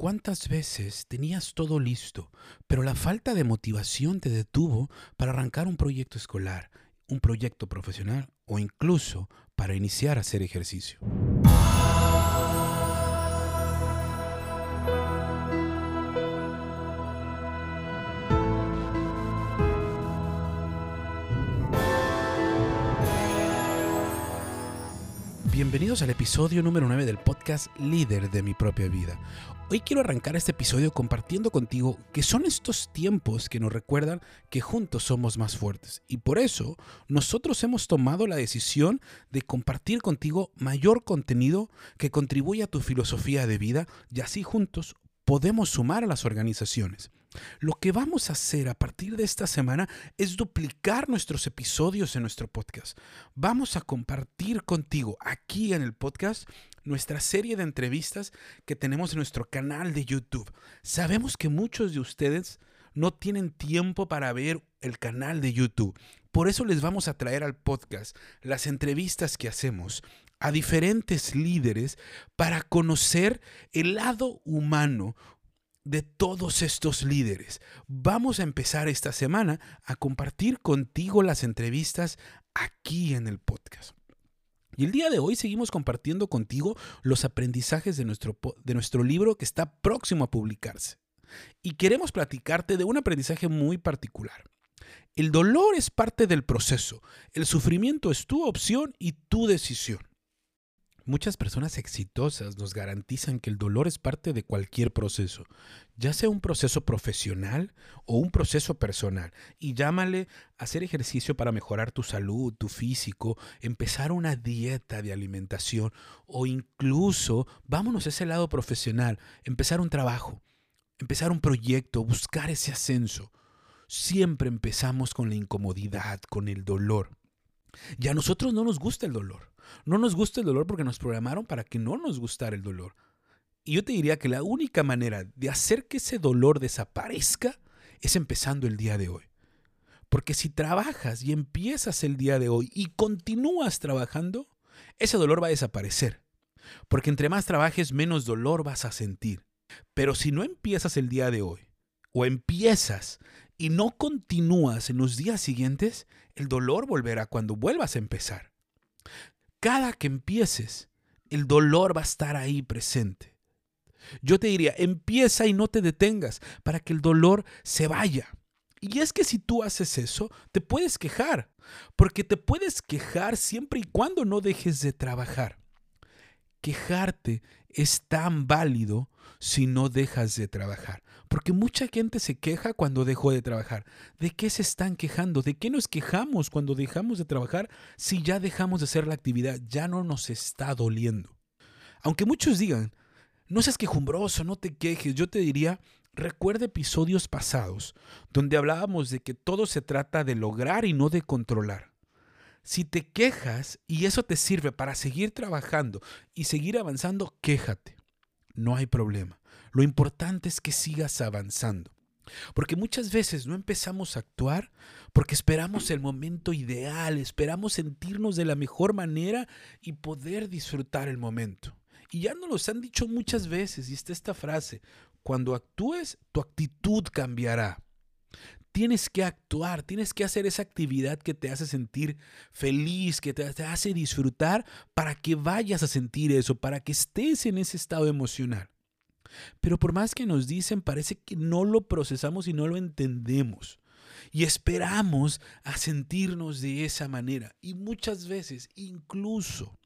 ¿Cuántas veces tenías todo listo, pero la falta de motivación te detuvo para arrancar un proyecto escolar, un proyecto profesional o incluso para iniciar a hacer ejercicio? Bienvenidos al episodio número 9 del podcast Líder de mi propia vida. Hoy quiero arrancar este episodio compartiendo contigo que son estos tiempos que nos recuerdan que juntos somos más fuertes. Y por eso nosotros hemos tomado la decisión de compartir contigo mayor contenido que contribuya a tu filosofía de vida y así juntos podemos sumar a las organizaciones. Lo que vamos a hacer a partir de esta semana es duplicar nuestros episodios en nuestro podcast. Vamos a compartir contigo aquí en el podcast nuestra serie de entrevistas que tenemos en nuestro canal de YouTube. Sabemos que muchos de ustedes no tienen tiempo para ver el canal de YouTube. Por eso les vamos a traer al podcast las entrevistas que hacemos a diferentes líderes para conocer el lado humano de todos estos líderes. Vamos a empezar esta semana a compartir contigo las entrevistas aquí en el podcast. Y el día de hoy seguimos compartiendo contigo los aprendizajes de nuestro, de nuestro libro que está próximo a publicarse. Y queremos platicarte de un aprendizaje muy particular. El dolor es parte del proceso, el sufrimiento es tu opción y tu decisión. Muchas personas exitosas nos garantizan que el dolor es parte de cualquier proceso, ya sea un proceso profesional o un proceso personal. Y llámale hacer ejercicio para mejorar tu salud, tu físico, empezar una dieta de alimentación o incluso, vámonos a ese lado profesional, empezar un trabajo, empezar un proyecto, buscar ese ascenso. Siempre empezamos con la incomodidad, con el dolor. Y a nosotros no nos gusta el dolor. No nos gusta el dolor porque nos programaron para que no nos gustara el dolor. Y yo te diría que la única manera de hacer que ese dolor desaparezca es empezando el día de hoy. Porque si trabajas y empiezas el día de hoy y continúas trabajando, ese dolor va a desaparecer. Porque entre más trabajes, menos dolor vas a sentir. Pero si no empiezas el día de hoy, o empiezas y no continúas en los días siguientes, el dolor volverá cuando vuelvas a empezar cada que empieces, el dolor va a estar ahí presente. Yo te diría, empieza y no te detengas para que el dolor se vaya. Y es que si tú haces eso, te puedes quejar, porque te puedes quejar siempre y cuando no dejes de trabajar. Quejarte es tan válido si no dejas de trabajar. Porque mucha gente se queja cuando dejó de trabajar. ¿De qué se están quejando? ¿De qué nos quejamos cuando dejamos de trabajar si ya dejamos de hacer la actividad? Ya no nos está doliendo. Aunque muchos digan, no seas quejumbroso, no te quejes, yo te diría, recuerda episodios pasados donde hablábamos de que todo se trata de lograr y no de controlar. Si te quejas y eso te sirve para seguir trabajando y seguir avanzando, quéjate. No hay problema. Lo importante es que sigas avanzando. Porque muchas veces no empezamos a actuar porque esperamos el momento ideal, esperamos sentirnos de la mejor manera y poder disfrutar el momento. Y ya nos lo han dicho muchas veces, y está esta frase, cuando actúes, tu actitud cambiará. Tienes que actuar, tienes que hacer esa actividad que te hace sentir feliz, que te hace disfrutar, para que vayas a sentir eso, para que estés en ese estado emocional. Pero por más que nos dicen, parece que no lo procesamos y no lo entendemos. Y esperamos a sentirnos de esa manera. Y muchas veces, incluso,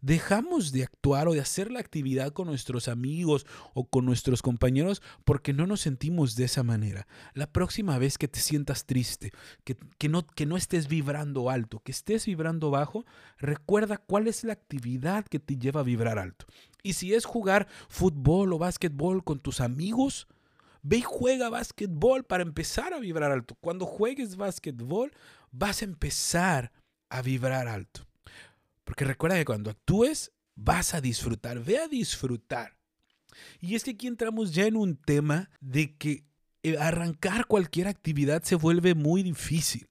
Dejamos de actuar o de hacer la actividad con nuestros amigos o con nuestros compañeros porque no nos sentimos de esa manera. La próxima vez que te sientas triste, que, no, que no estés vibrando alto, que estés vibrando bajo, recuerda cuál es la actividad que te lleva a vibrar alto. Y si es jugar fútbol o básquetbol con tus amigos, Ve y juega básquetbol para empezar a vibrar alto. Cuando juegues básquetbol, vas a empezar a vibrar alto. Porque recuerda que cuando actúes, vas a disfrutar, ve a disfrutar. Y es que aquí entramos ya en un tema de que eh, arrancar cualquier actividad se vuelve muy difícil.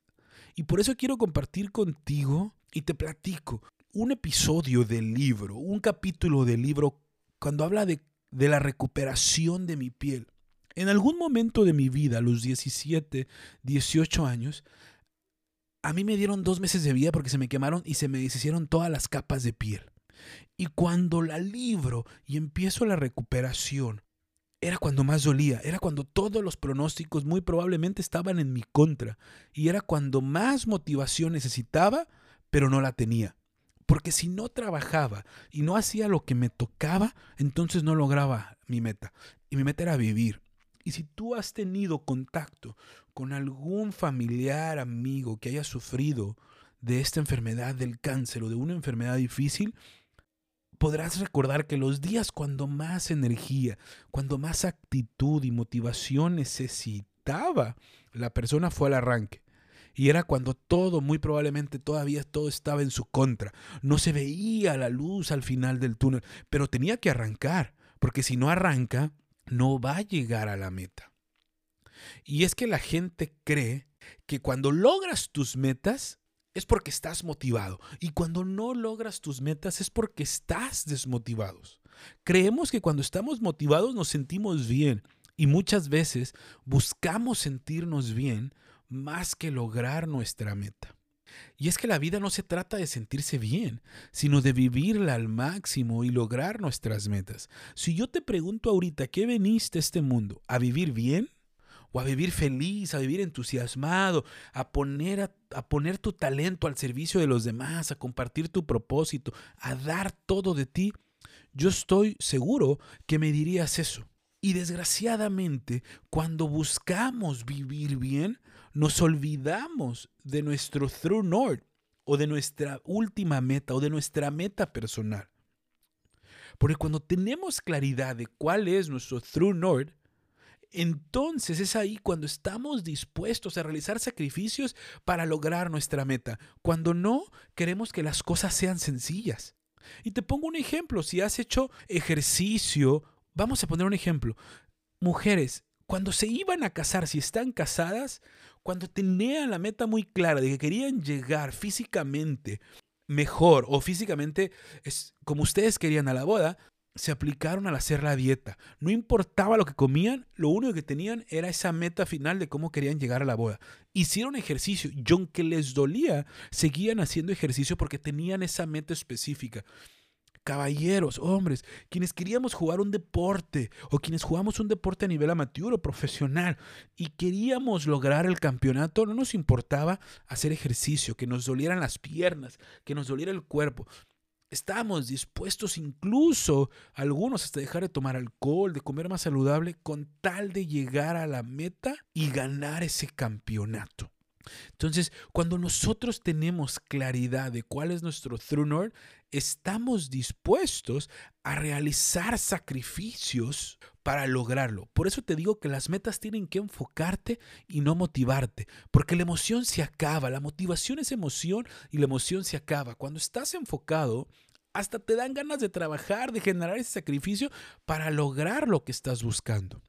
Y por eso quiero compartir contigo y te platico un episodio del libro, un capítulo del libro, cuando habla de la recuperación de mi piel. En algún momento de mi vida, a los 17, 18 años, a mí me dieron dos meses de vida porque se me quemaron y se me deshicieron todas las capas de piel. Y cuando la libro y empiezo la recuperación, era cuando más dolía, era cuando todos los pronósticos muy probablemente estaban en mi contra y era cuando más motivación necesitaba, pero no la tenía. Porque si no trabajaba y no hacía lo que me tocaba, entonces no lograba mi meta. Y mi meta era vivir. Y si tú has tenido contacto con algún familiar, amigo que haya sufrido de esta enfermedad del cáncer o de una enfermedad difícil, podrás recordar que los días cuando más energía, cuando más actitud y motivación necesitaba, la persona fue al arranque. Y era cuando todo, muy probablemente todavía todo estaba en su contra. No se veía la luz al final del túnel, pero tenía que arrancar, porque si no arranca, no va a llegar a la meta. Y es que la gente cree que cuando logras tus metas, es porque estás motivado. Y cuando no logras tus metas es porque estás desmotivado. Creemos que cuando estamos motivados nos sentimos bien y muchas veces buscamos sentirnos bien más que lograr nuestra meta. Y es que la vida no se trata de sentirse bien, sino de vivirla al máximo y lograr nuestras metas. Si yo te pregunto ahorita, ¿qué veniste a este mundo? ¿A vivir bien? o a vivir feliz, a vivir entusiasmado, a poner, a, poner tu talento al servicio de los demás, a compartir tu propósito, a dar todo de ti, yo estoy seguro que me dirías eso. Y desgraciadamente, cuando buscamos vivir bien, nos olvidamos de nuestro true north o de nuestra última meta o de nuestra meta personal. Porque cuando tenemos claridad de cuál es nuestro true north, entonces es ahí cuando estamos dispuestos a realizar sacrificios para lograr nuestra meta. Cuando no, queremos que las cosas sean sencillas. Y te pongo un ejemplo, si has hecho ejercicio, vamos a poner un ejemplo. Mujeres, cuando se iban a casar, si están casadas, cuando tenían la meta muy clara de que querían llegar físicamente mejor o físicamente es como ustedes querían a la boda, se aplicaron al hacer la dieta. No importaba lo que comían, lo único que tenían era esa meta final de cómo querían llegar a la boda. Hicieron ejercicio y aunque les dolía, seguían haciendo ejercicio porque tenían esa meta específica. Caballeros, hombres, quienes queríamos jugar un deporte o quienes jugamos un deporte a nivel amateur o profesional y queríamos lograr el campeonato, no nos importaba hacer ejercicio, que nos dolieran las piernas, que nos doliera el cuerpo. Estábamos dispuestos incluso algunos hasta dejar de tomar alcohol, de comer más saludable, con tal de llegar a la meta y ganar ese campeonato. Entonces, cuando nosotros tenemos claridad de cuál es nuestro true north, estamos dispuestos a realizar sacrificios para lograrlo. Por eso te digo que las metas tienen que enfocarte y no motivarte, porque la emoción se acaba, la motivación es emoción y la emoción se acaba. Cuando estás enfocado, hasta te dan ganas de trabajar, de generar ese sacrificio para lograr lo que estás buscando.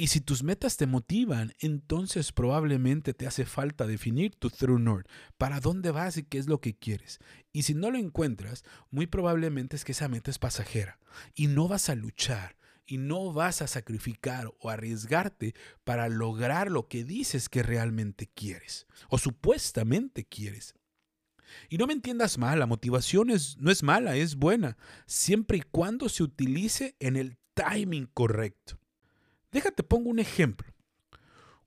Y si tus metas te motivan, entonces probablemente te hace falta definir tu true north, para dónde vas y qué es lo que quieres. Y si no lo encuentras, muy probablemente es que esa meta es pasajera y no vas a luchar y no vas a sacrificar o arriesgarte para lograr lo que dices que realmente quieres o supuestamente quieres. Y no me entiendas mal, la motivación no es mala, es buena, siempre y cuando se utilice en el timing correcto. Déjate, pongo un ejemplo.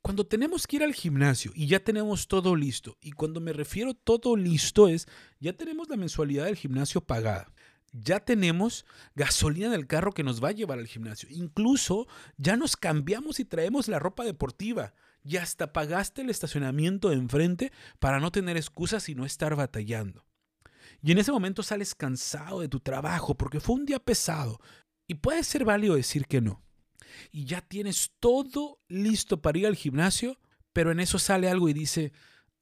Cuando tenemos que ir al gimnasio y ya tenemos todo listo, y cuando me refiero todo listo es, ya tenemos la mensualidad del gimnasio pagada, ya tenemos gasolina en el carro que nos va a llevar al gimnasio. Incluso ya nos cambiamos y traemos la ropa deportiva. Y hasta pagaste el estacionamiento de enfrente para no tener excusas y no estar batallando. Y en ese momento sales cansado de tu trabajo porque fue un día pesado. Y puede ser válido decir que no. Y ya tienes todo listo para ir al gimnasio, pero en eso sale algo y dice,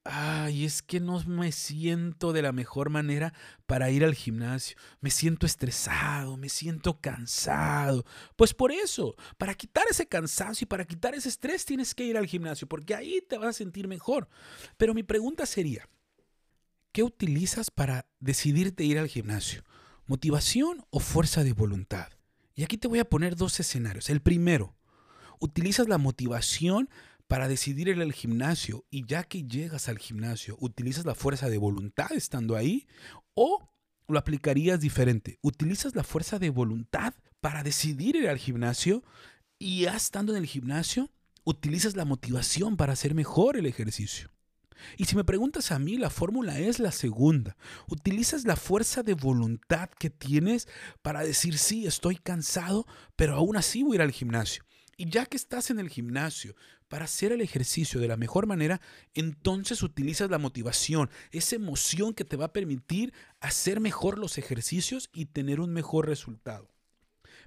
ay, es que no me siento de la mejor manera para ir al gimnasio. Me siento estresado, me siento cansado. Pues por eso, para quitar ese cansancio y para quitar ese estrés tienes que ir al gimnasio, porque ahí te vas a sentir mejor. Pero mi pregunta sería, ¿qué utilizas para decidirte ir al gimnasio? ¿Motivación o fuerza de voluntad? Y aquí te voy a poner dos escenarios. El primero, utilizas la motivación para decidir ir al gimnasio y ya que llegas al gimnasio, utilizas la fuerza de voluntad estando ahí o lo aplicarías diferente. Utilizas la fuerza de voluntad para decidir ir al gimnasio y ya estando en el gimnasio, utilizas la motivación para hacer mejor el ejercicio. Y si me preguntas a mí, la fórmula es la segunda. Utilizas la fuerza de voluntad que tienes para decir, sí, estoy cansado, pero aún así voy a ir al gimnasio. Y ya que estás en el gimnasio para hacer el ejercicio de la mejor manera, entonces utilizas la motivación, esa emoción que te va a permitir hacer mejor los ejercicios y tener un mejor resultado.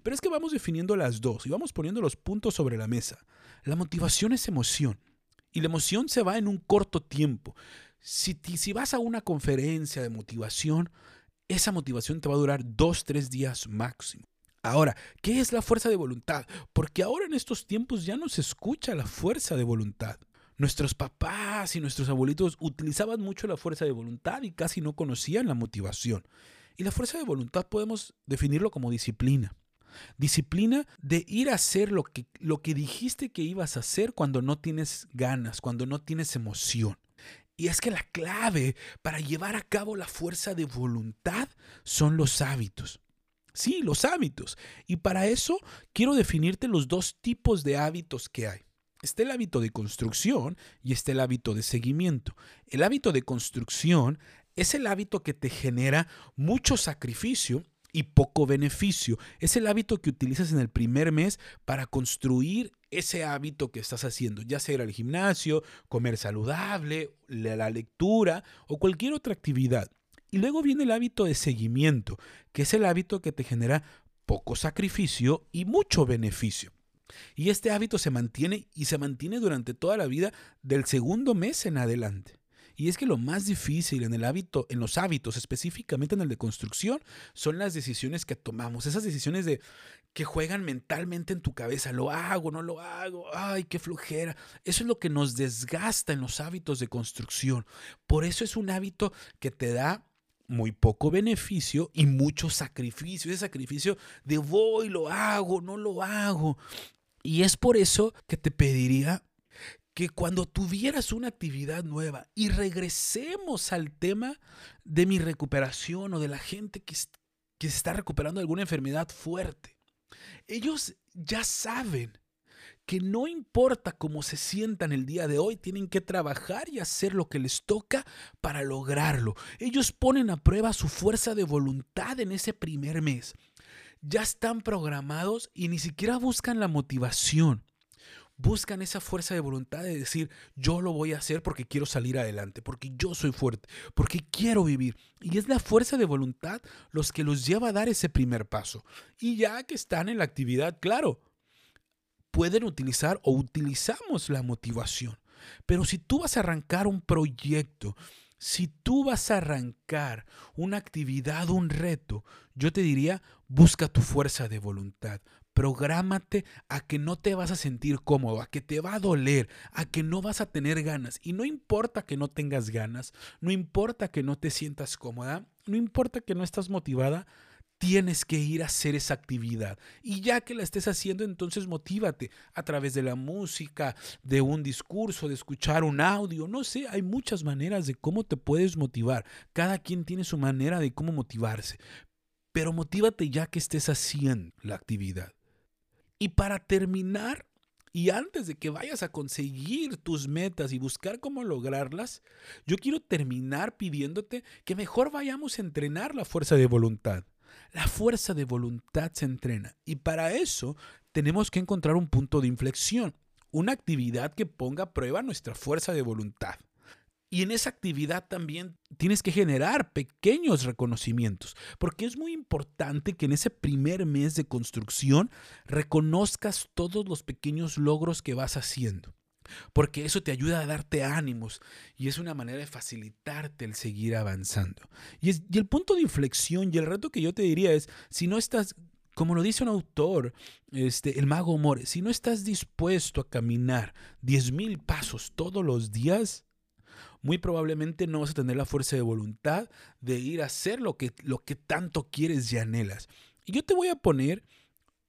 Pero es que vamos definiendo las dos y vamos poniendo los puntos sobre la mesa. La motivación es emoción y la emoción se va en un corto tiempo. Si, si vas a una conferencia de motivación, esa motivación te va a durar dos, tres días máximo. Ahora, ¿qué es la fuerza de voluntad? Porque ahora en estos tiempos ya no se escucha la fuerza de voluntad. Nuestros papás y nuestros abuelitos utilizaban mucho la fuerza de voluntad y casi no conocían la motivación. Y la fuerza de voluntad podemos definirlo como disciplina. Disciplina de ir a hacer lo que, lo que dijiste que ibas a hacer cuando no tienes ganas, cuando no tienes emoción. Y es que la clave para llevar a cabo la fuerza de voluntad son los hábitos. Sí, los hábitos. Y para eso quiero definirte los dos tipos de hábitos que hay. Está el hábito de construcción y está el hábito de seguimiento. El hábito de construcción es el hábito que te genera mucho sacrificio y poco beneficio. Es el hábito que utilizas en el primer mes para construir ese hábito que estás haciendo, ya sea ir al gimnasio, comer saludable, la lectura o cualquier otra actividad. Y luego viene el hábito de seguimiento, que es el hábito que te genera poco sacrificio y mucho beneficio. Y este hábito se mantiene y se mantiene durante toda la vida del segundo mes en adelante. Y es que lo más difícil en el hábito, en los hábitos, específicamente en el de construcción, son las decisiones que tomamos, esas decisiones de que juegan mentalmente en tu cabeza, lo hago, no lo hago, ay, qué flojera. Eso es lo que nos desgasta en los hábitos de construcción. Por eso es un hábito que te da muy poco beneficio y mucho sacrificio. Ese sacrificio de voy, lo hago, no lo hago. Y es por eso que te pediría que cuando tuvieras una actividad nueva y regresemos al tema de mi recuperación o de la gente que, que se está recuperando de alguna enfermedad fuerte, ellos ya saben que no importa cómo se sientan el día de hoy, tienen que trabajar y hacer lo que les toca para lograrlo. Ellos ponen a prueba su fuerza de voluntad en ese primer mes. Ya están programados y ni siquiera buscan la motivación. Buscan esa fuerza de voluntad de decir, yo lo voy a hacer porque quiero salir adelante, porque yo soy fuerte, porque quiero vivir. Y es la fuerza de voluntad los que los lleva a dar ese primer paso. Y ya que están en la actividad, claro, pueden utilizar o utilizamos la motivación. Pero si tú vas a arrancar un proyecto, si tú vas a arrancar una actividad, un reto, yo te diría, busca tu fuerza de voluntad. Prográmate a que no te vas a sentir cómodo, a que te va a doler, a que no vas a tener ganas. Y no importa que no tengas ganas, no importa que no te sientas cómoda, no importa que no estás motivada, tienes que ir a hacer esa actividad. Y ya que la estés haciendo, entonces motívate a través de la música, de un discurso, de escuchar un audio, no sé, hay muchas maneras de cómo te puedes motivar. Cada quien tiene su manera de cómo motivarse. Pero motívate ya que estés haciendo la actividad. Y para terminar, y antes de que vayas a conseguir tus metas y buscar cómo lograrlas, yo quiero terminar pidiéndote que mejor vayamos a entrenar la fuerza de voluntad. La fuerza de voluntad se entrena y para eso tenemos que encontrar un punto de inflexión, una actividad que ponga a prueba nuestra fuerza de voluntad. Y en esa actividad también tienes que generar pequeños reconocimientos, porque es muy importante que en ese primer mes de construcción reconozcas todos los pequeños logros que vas haciendo porque eso te ayuda a darte ánimos y es una manera de facilitarte el seguir avanzando. Y, el punto de inflexión y el reto que yo te diría es, si no estás como lo dice un autor, este, el mago More, si no estás dispuesto a caminar 10.000 pasos todos los días, muy probablemente no vas a tener la fuerza de voluntad de ir a hacer lo que, lo que tanto quieres y anhelas. Y yo te voy a poner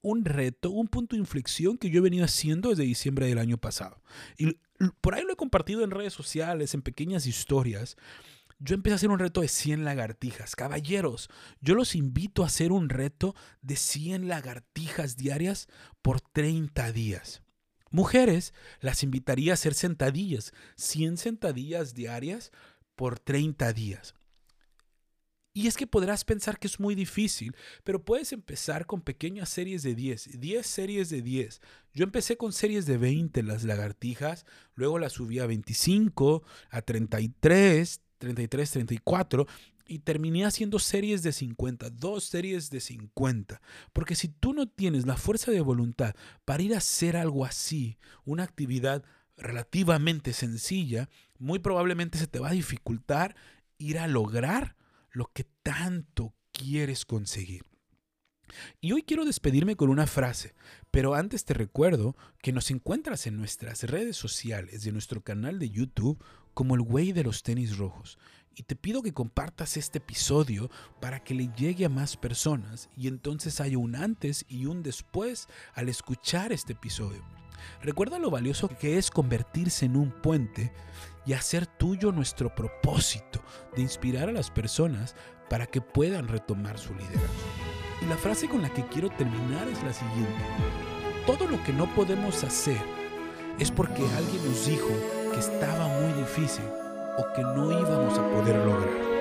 un reto, un punto de inflexión que yo he venido haciendo desde diciembre del año pasado. Y por ahí lo he compartido en redes sociales, en pequeñas historias. Yo empecé a hacer un reto de 100 lagartijas. Caballeros, yo los invito a hacer un reto de 100 lagartijas diarias por 30 días. Mujeres, las invitaría a hacer sentadillas, 100 sentadillas diarias por 30 días. Y es que podrás pensar que es muy difícil, pero puedes empezar con pequeñas series de 10, 10 series de 10. Yo empecé con series de 20 las lagartijas, luego las subí a 25, a 33, 33, 34 y terminé haciendo series de 50, dos series de 50. Porque si tú no tienes la fuerza de voluntad para ir a hacer algo así, una actividad relativamente sencilla, muy probablemente se te va a dificultar ir a lograr lo que tanto quieres conseguir. Y hoy quiero despedirme con una frase, pero antes te recuerdo que nos encuentras en nuestras redes sociales, de nuestro canal de YouTube, como el güey de los tenis rojos. Y te pido que compartas este episodio para que le llegue a más personas y entonces haya un antes y un después al escuchar este episodio. Recuerda lo valioso que es convertirse en un puente y hacer tuyo nuestro propósito de inspirar a las personas para que puedan retomar su liderazgo. Y la frase con la que quiero terminar es la siguiente. Todo lo que no podemos hacer es porque alguien nos dijo que estaba muy difícil o que no íbamos a poder lograr.